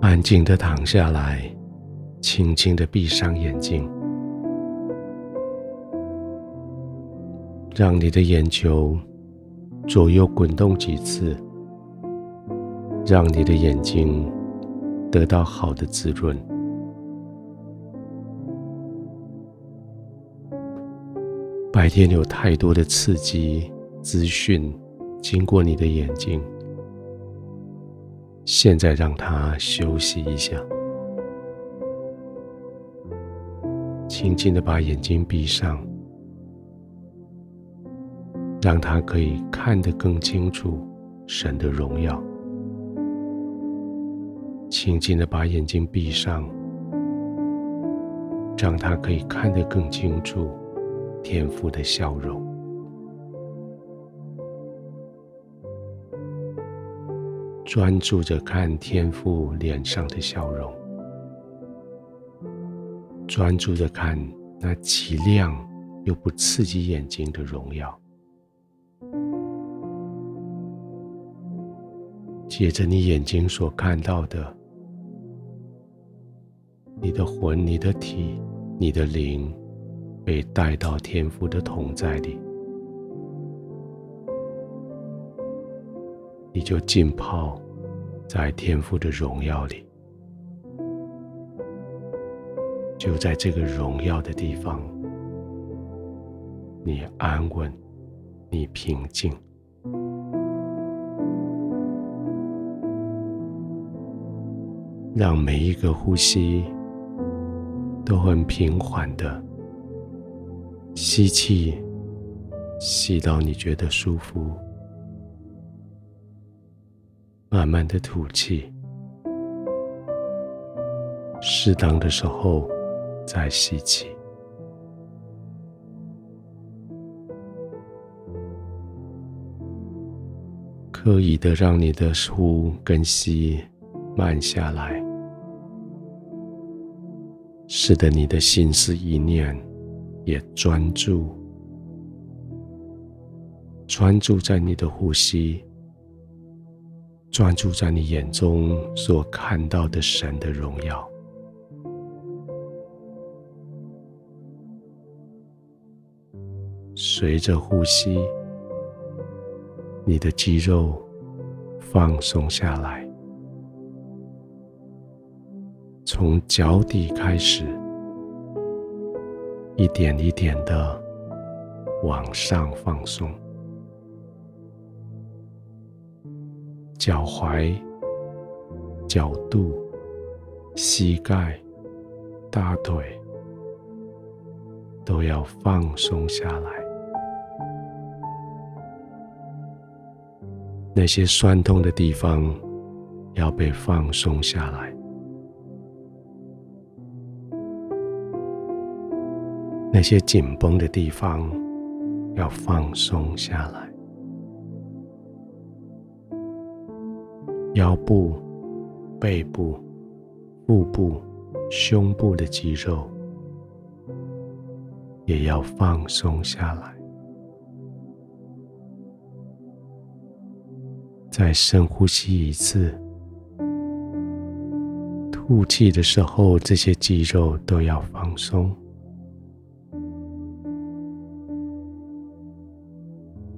安静的躺下来，轻轻的闭上眼睛，让你的眼球左右滚动几次，让你的眼睛得到好的滋润。白天有太多的刺激资讯经过你的眼睛，现在让它休息一下，轻轻的把眼睛闭上，让它可以看得更清楚神的荣耀。轻轻的把眼睛闭上，让它可以看得更清楚。天父的笑容，专注着看天父脸上的笑容，专注着看那极亮又不刺激眼睛的荣耀。借着你眼睛所看到的，你的魂、你的体、你的灵。被带到天父的同在里，你就浸泡在天父的荣耀里。就在这个荣耀的地方，你安稳，你平静，让每一个呼吸都很平缓的。吸气，吸到你觉得舒服，慢慢的吐气，适当的时候再吸气，刻意的让你的呼跟吸慢下来，使得你的心思意念。也专注，专注在你的呼吸，专注在你眼中所看到的神的荣耀。随着呼吸，你的肌肉放松下来，从脚底开始。一点一点的往上放松，脚踝、角肚、膝盖、大腿都要放松下来。那些酸痛的地方要被放松下来。那些紧绷的地方要放松下来，腰部、背部、腹部、胸部的肌肉也要放松下来。再深呼吸一次，吐气的时候，这些肌肉都要放松。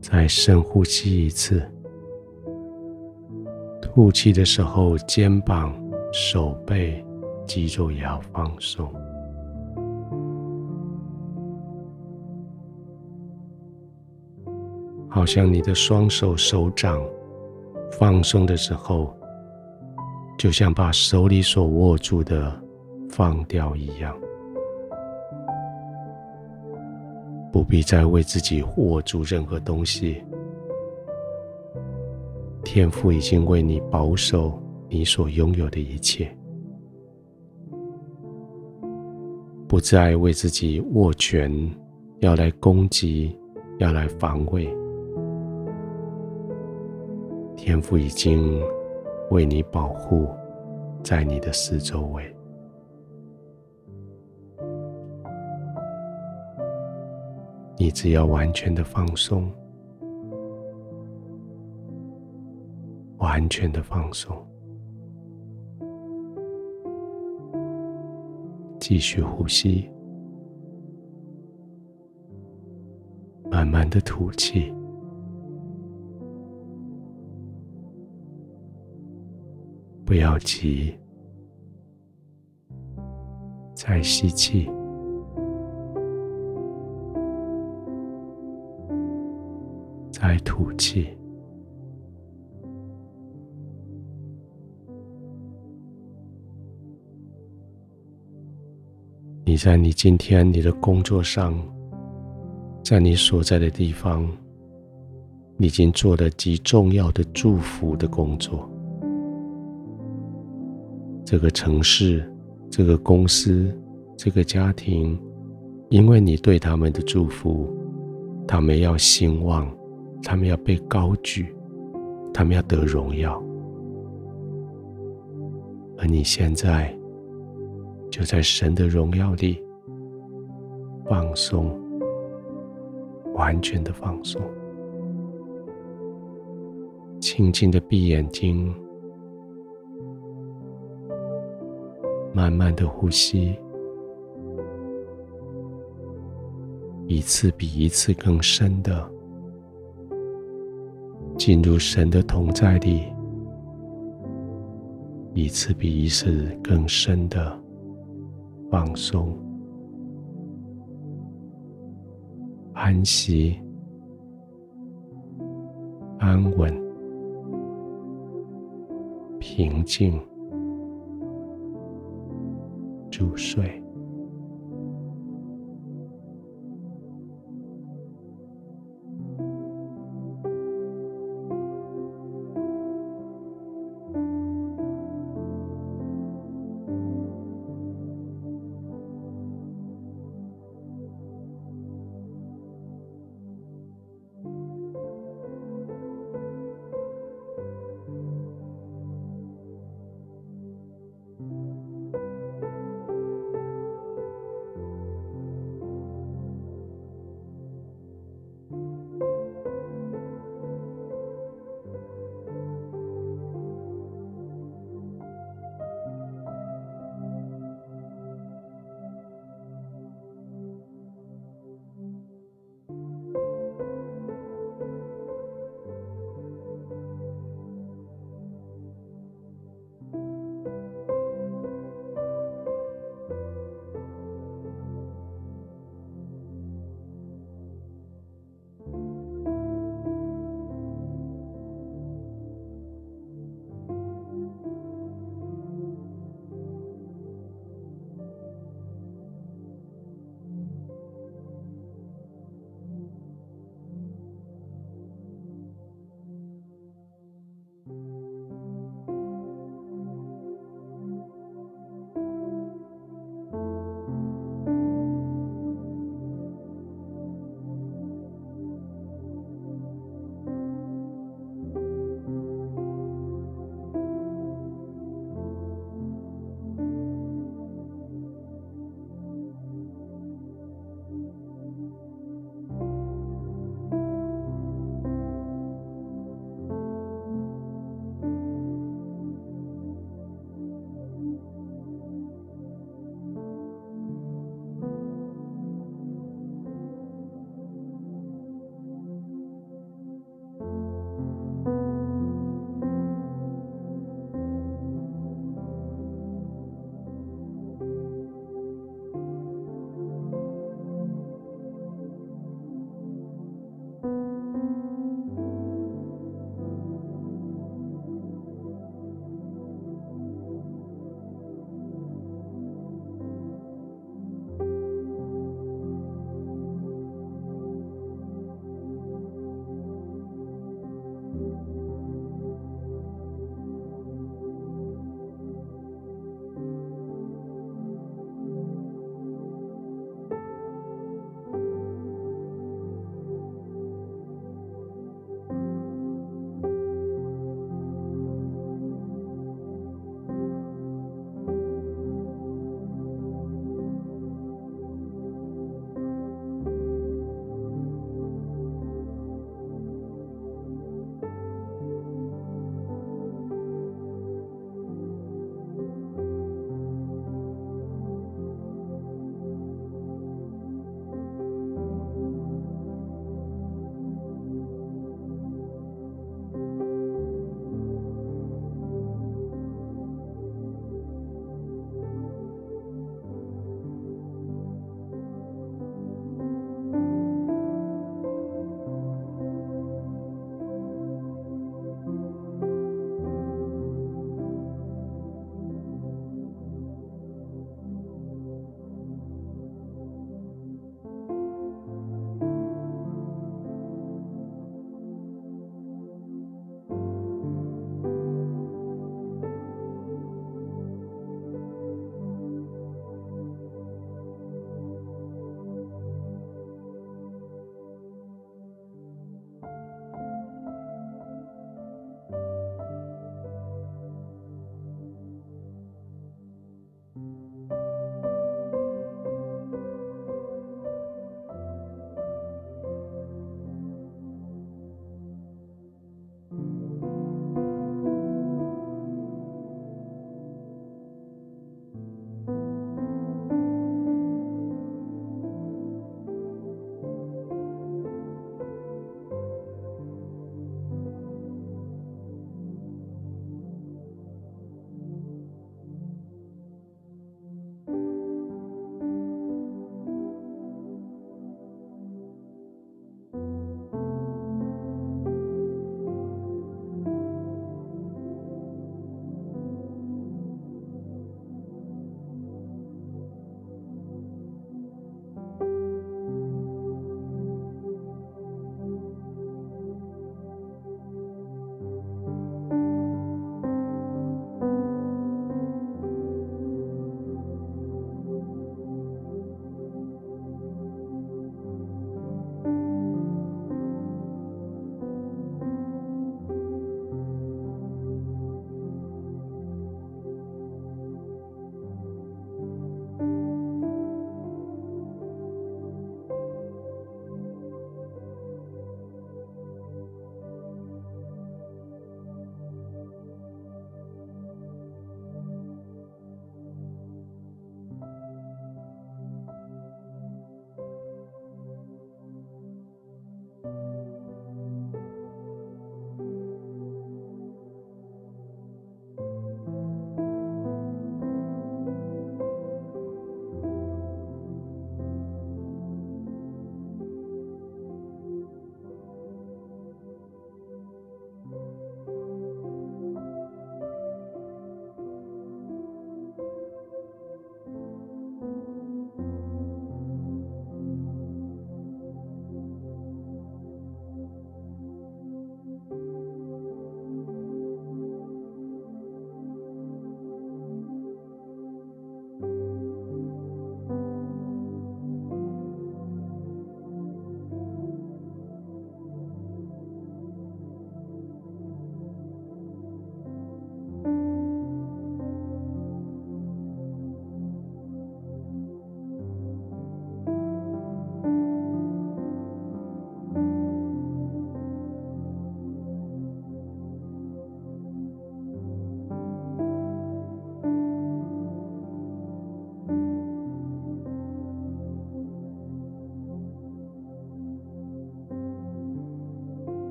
再深呼吸一次，呼气的时候，肩膀、手背肌肉也要放松，好像你的双手手掌放松的时候，就像把手里所握住的放掉一样。不必再为自己握住任何东西，天父已经为你保守你所拥有的一切，不再为自己握拳，要来攻击，要来防卫。天父已经为你保护在你的四周围。你只要完全的放松，完全的放松，继续呼吸，慢慢的吐气，不要急，再吸气，再吐气。在你今天你的工作上，在你所在的地方，你已经做了极重要的祝福的工作。这个城市、这个公司、这个家庭，因为你对他们的祝福，他们要兴旺，他们要被高举，他们要得荣耀，而你现在。就在神的荣耀里放松，完全的放松，轻轻的闭眼睛，慢慢的呼吸，一次比一次更深的进入神的同在里，一次比一次更深的。放松、安息、安稳、平静、入睡。